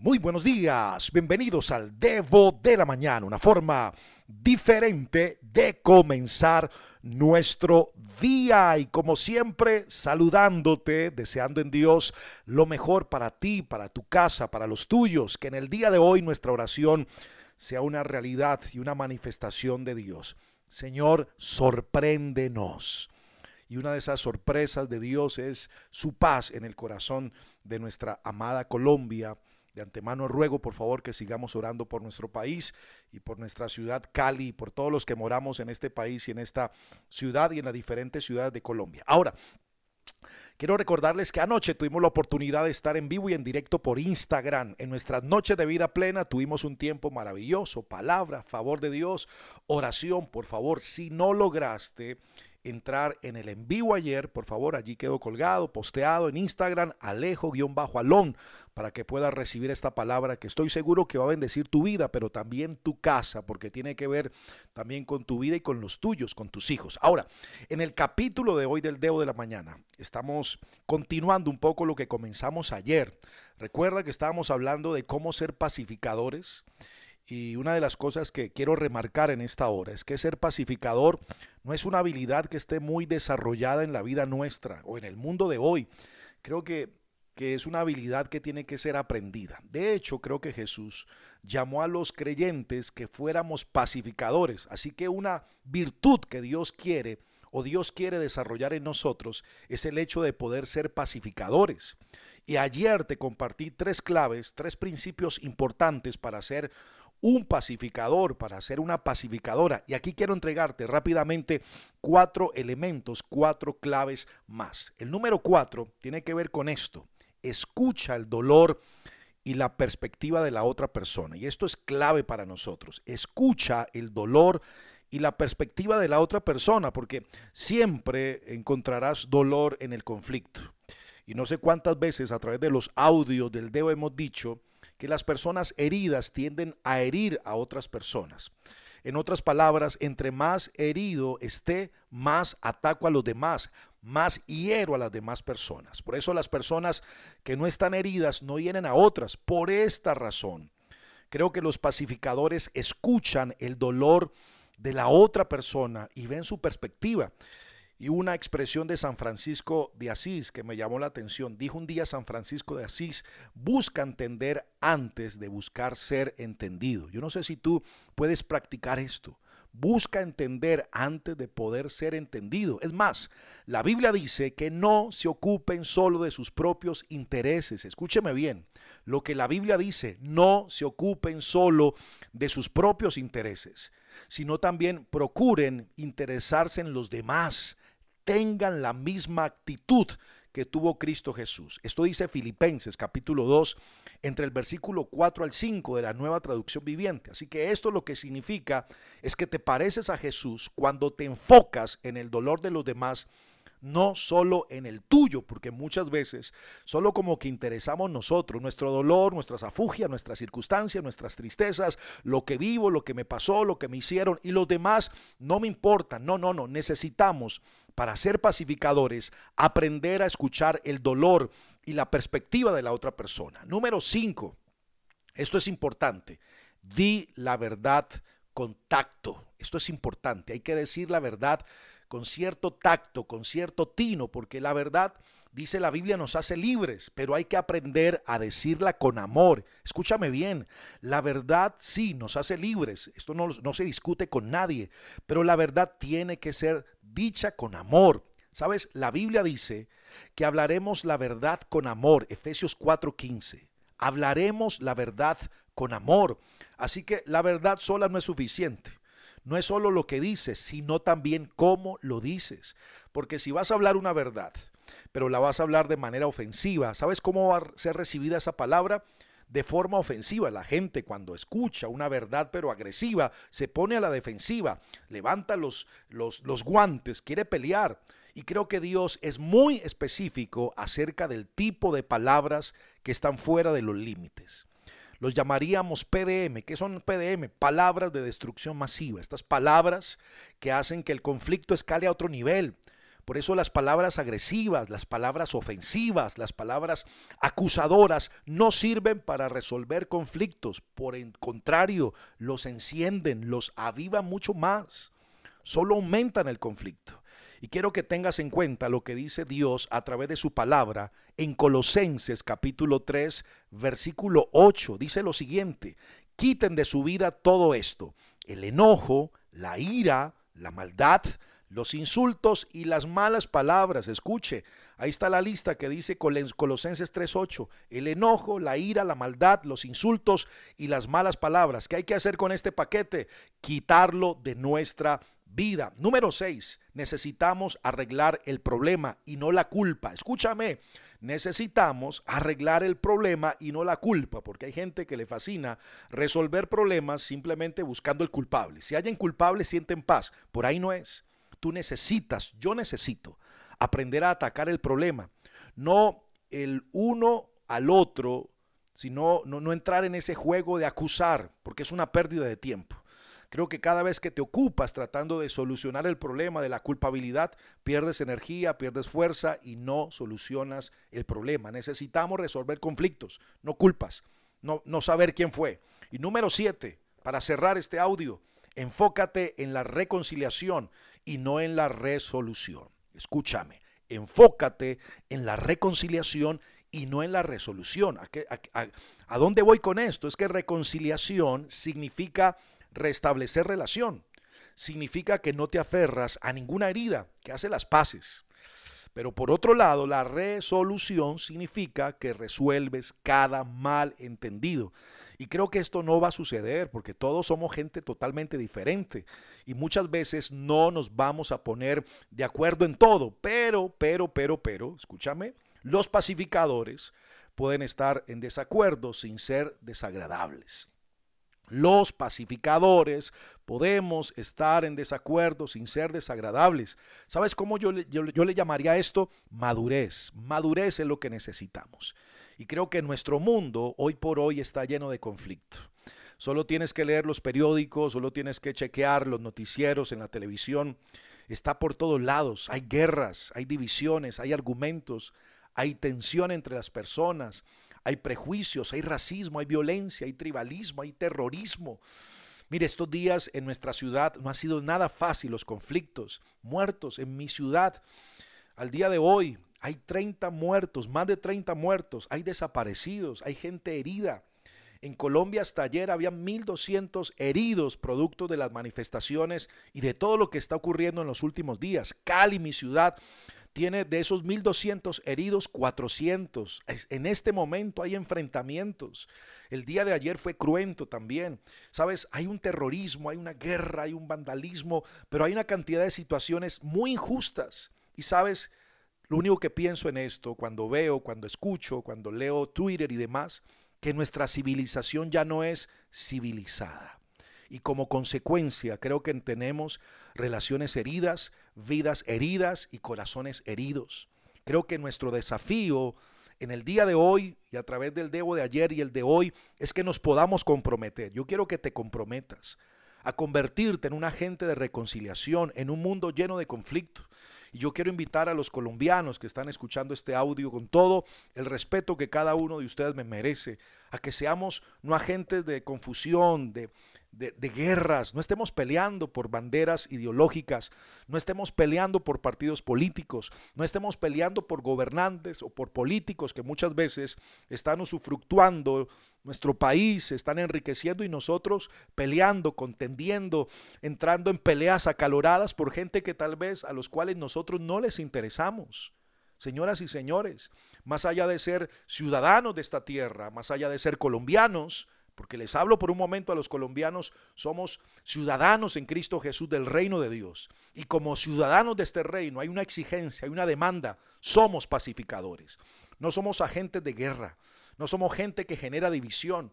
Muy buenos días, bienvenidos al Devo de la Mañana, una forma diferente de comenzar nuestro día y como siempre saludándote, deseando en Dios lo mejor para ti, para tu casa, para los tuyos, que en el día de hoy nuestra oración sea una realidad y una manifestación de Dios. Señor, sorpréndenos. Y una de esas sorpresas de Dios es su paz en el corazón de nuestra amada Colombia de antemano ruego por favor que sigamos orando por nuestro país y por nuestra ciudad Cali y por todos los que moramos en este país y en esta ciudad y en las diferentes ciudades de Colombia. Ahora, Quiero recordarles que anoche tuvimos la oportunidad de estar en vivo y en directo por Instagram. En nuestras noches de vida plena tuvimos un tiempo maravilloso, palabra, favor de Dios, oración, por favor, si no lograste entrar en el en vivo ayer, por favor, allí quedó colgado, posteado en Instagram, alejo-alón, para que puedas recibir esta palabra que estoy seguro que va a bendecir tu vida, pero también tu casa, porque tiene que ver también con tu vida y con los tuyos, con tus hijos. Ahora, en el capítulo de hoy del Deo de la Mañana, estamos continuando un poco lo que comenzamos ayer. Recuerda que estábamos hablando de cómo ser pacificadores. Y una de las cosas que quiero remarcar en esta hora es que ser pacificador no es una habilidad que esté muy desarrollada en la vida nuestra o en el mundo de hoy. Creo que, que es una habilidad que tiene que ser aprendida. De hecho, creo que Jesús llamó a los creyentes que fuéramos pacificadores. Así que una virtud que Dios quiere o Dios quiere desarrollar en nosotros es el hecho de poder ser pacificadores. Y ayer te compartí tres claves, tres principios importantes para ser un pacificador, para ser una pacificadora. Y aquí quiero entregarte rápidamente cuatro elementos, cuatro claves más. El número cuatro tiene que ver con esto. Escucha el dolor y la perspectiva de la otra persona. Y esto es clave para nosotros. Escucha el dolor y la perspectiva de la otra persona, porque siempre encontrarás dolor en el conflicto. Y no sé cuántas veces a través de los audios del dedo hemos dicho que las personas heridas tienden a herir a otras personas. En otras palabras, entre más herido esté, más ataco a los demás, más hiero a las demás personas. Por eso las personas que no están heridas no hieren a otras. Por esta razón, creo que los pacificadores escuchan el dolor de la otra persona y ven su perspectiva. Y una expresión de San Francisco de Asís que me llamó la atención. Dijo un día San Francisco de Asís, busca entender antes de buscar ser entendido. Yo no sé si tú puedes practicar esto. Busca entender antes de poder ser entendido. Es más, la Biblia dice que no se ocupen solo de sus propios intereses. Escúcheme bien. Lo que la Biblia dice, no se ocupen solo de sus propios intereses, sino también procuren interesarse en los demás tengan la misma actitud que tuvo Cristo Jesús. Esto dice Filipenses capítulo 2, entre el versículo 4 al 5 de la nueva traducción viviente. Así que esto lo que significa es que te pareces a Jesús cuando te enfocas en el dolor de los demás no solo en el tuyo, porque muchas veces solo como que interesamos nosotros, nuestro dolor, nuestras afugias, nuestras circunstancias, nuestras tristezas, lo que vivo, lo que me pasó, lo que me hicieron y los demás no me importan. No, no, no, necesitamos para ser pacificadores aprender a escuchar el dolor y la perspectiva de la otra persona. Número cinco, esto es importante, di la verdad con tacto. Esto es importante, hay que decir la verdad con cierto tacto, con cierto tino, porque la verdad, dice la Biblia, nos hace libres, pero hay que aprender a decirla con amor. Escúchame bien, la verdad sí nos hace libres, esto no, se discute con nadie, pero la verdad tiene que ser dicha con amor. Sabes, la Biblia dice que hablaremos la verdad con amor, Efesios 4:15. Hablaremos la verdad con amor. Así que la verdad sola no es suficiente no es solo lo que dices, sino también cómo lo dices. Porque si vas a hablar una verdad, pero la vas a hablar de manera ofensiva, ¿sabes cómo va a ser recibida esa palabra? de forma ofensiva. La gente cuando escucha una verdad pero agresiva se pone a la defensiva, levanta los, los, los, guantes, quiere pelear. Y creo que Dios es muy específico acerca del tipo de palabras que están fuera de los límites los llamaríamos PDM. ¿Qué son PDM? Palabras de destrucción masiva. Estas palabras que hacen que el conflicto escale a otro nivel. Por eso las palabras agresivas, las palabras ofensivas, las palabras acusadoras no sirven para resolver conflictos. Por el contrario, los encienden, los avivan mucho más. Solo aumentan el conflicto. Y quiero que tengas en cuenta lo que dice Dios a través de su palabra en Colosenses capítulo 3, versículo 8. Dice lo siguiente, quiten de su vida todo esto, el enojo, la ira, la maldad, los insultos y las malas palabras. Escuche, ahí está la lista que dice Colosenses 3:8, el enojo, la ira, la maldad, los insultos y las malas palabras. ¿Qué hay que hacer con este paquete? Quitarlo de nuestra vida. Número 6, necesitamos arreglar el problema y no la culpa. Escúchame, necesitamos arreglar el problema y no la culpa, porque hay gente que le fascina resolver problemas simplemente buscando el culpable. Si hay culpable, sienten paz. Por ahí no es. Tú necesitas, yo necesito aprender a atacar el problema, no el uno al otro, sino no, entrar en ese juego de acusar, porque es una pérdida de tiempo. Creo que cada vez que te ocupas tratando de solucionar el problema de la culpabilidad, pierdes energía, pierdes fuerza y no solucionas el problema. Necesitamos resolver conflictos, no culpas, no, no saber quién fue. Y número siete, para cerrar este audio, enfócate en la reconciliación y no en la resolución. Escúchame, enfócate en la reconciliación y no en la resolución. ¿A, a dónde voy con esto? Es que reconciliación significa restablecer relación. Significa que no te aferras a ninguna herida, que hace las paces. Pero por otro lado, la resolución significa que resuelves cada mal entendido. Y creo que esto no va a suceder porque todos somos gente totalmente diferente y muchas veces no nos vamos a poner de acuerdo en todo. Pero, pero, pero, pero, escúchame, los pacificadores pueden estar en desacuerdo sin ser desagradables. Los pacificadores podemos estar en desacuerdo sin ser desagradables. ¿Sabes cómo yo, yo, le llamaría esto? Madurez. Madurez es lo que necesitamos. Y creo que nuestro mundo hoy por hoy está lleno de conflicto. Solo tienes que leer los periódicos, solo tienes que chequear los noticieros en la televisión. Está por todos lados. Hay guerras, hay divisiones, hay argumentos, hay tensión entre las personas hay prejuicios, hay racismo, hay violencia, hay tribalismo, hay terrorismo. Mire, estos días en nuestra ciudad no ha sido nada fácil los conflictos, muertos en mi ciudad. Al día de hoy hay 30 muertos, más de 30 muertos, hay desaparecidos, hay gente herida. En Colombia hasta ayer había 1.200 heridos producto de las manifestaciones y de todo lo que está ocurriendo en los últimos días. Cali, mi ciudad, tiene de esos 1.200 heridos 400. En este momento hay enfrentamientos. El día de ayer fue cruento también. Sabes, hay un terrorismo, hay una guerra, hay un vandalismo, pero hay una cantidad de situaciones muy injustas. Y sabes, lo único que pienso en esto, cuando veo, cuando escucho, cuando leo Twitter y demás, que nuestra civilización ya no es civilizada y como consecuencia creo que tenemos relaciones heridas, vidas heridas y corazones heridos. Creo que nuestro desafío en el día de hoy y a través del debo de ayer y el de hoy es que nos podamos comprometer. Yo quiero que te comprometas a convertirte en un agente de reconciliación en un mundo lleno de conflicto. Y yo quiero invitar a los colombianos que están escuchando este audio con todo el respeto que cada uno de ustedes me merece, a que seamos no agentes de confusión, de, de, guerras, no estemos peleando por banderas ideológicas, no estemos peleando por partidos políticos, no estemos peleando por gobernantes o por políticos que muchas veces están usufructuando nuestro país, están enriqueciendo y nosotros peleando, contendiendo, entrando en peleas acaloradas por gente que tal vez a los cuales nosotros no les interesamos. Señoras y señores, más allá de ser ciudadanos de esta tierra, más allá de ser colombianos, porque les hablo por un momento a los colombianos, somos ciudadanos en Cristo Jesús del reino de Dios. Y como ciudadanos de este reino hay una exigencia, hay una demanda, somos pacificadores. No somos agentes de guerra, no somos gente que genera división,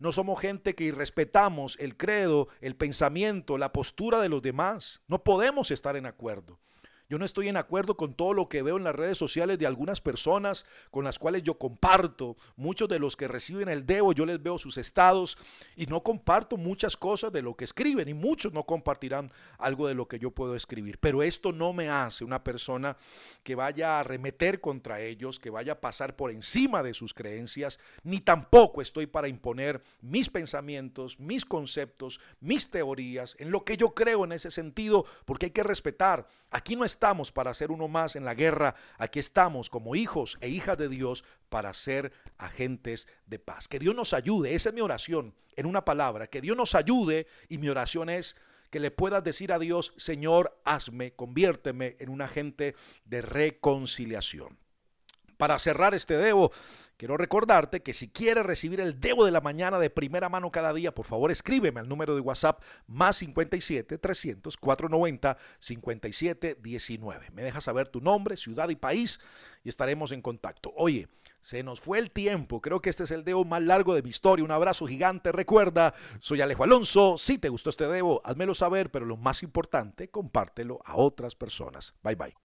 no somos gente que irrespetamos el credo, el pensamiento, la postura de los demás. No podemos estar en acuerdo. Yo no estoy en acuerdo con todo lo que veo en las redes sociales de algunas personas con las cuales yo comparto. Muchos de los que reciben el Debo, yo les veo sus estados y no comparto muchas cosas de lo que escriben y muchos no compartirán algo de lo que yo puedo escribir. Pero esto no me hace una persona que vaya a arremeter contra ellos, que vaya a pasar por encima de sus creencias, ni tampoco estoy para imponer mis pensamientos, mis conceptos, mis teorías, en lo que yo creo en ese sentido, porque hay que respetar. Aquí no estamos para ser uno más en la guerra, aquí estamos como hijos e hijas de Dios para ser agentes de paz. Que Dios nos ayude, esa es mi oración, en una palabra, que Dios nos ayude y mi oración es que le puedas decir a Dios, Señor, hazme, conviérteme en un agente de reconciliación. Para cerrar este debo, quiero recordarte que si quieres recibir el debo de la mañana de primera mano cada día, por favor escríbeme al número de WhatsApp más 57 300 490 57 19. Me dejas saber tu nombre, ciudad y país y estaremos en contacto. Oye, se nos fue el tiempo. Creo que este es el debo más largo de mi historia. Un abrazo gigante. Recuerda, soy Alejo Alonso. Si te gustó este debo, házmelo saber, pero lo más importante, compártelo a otras personas. Bye bye.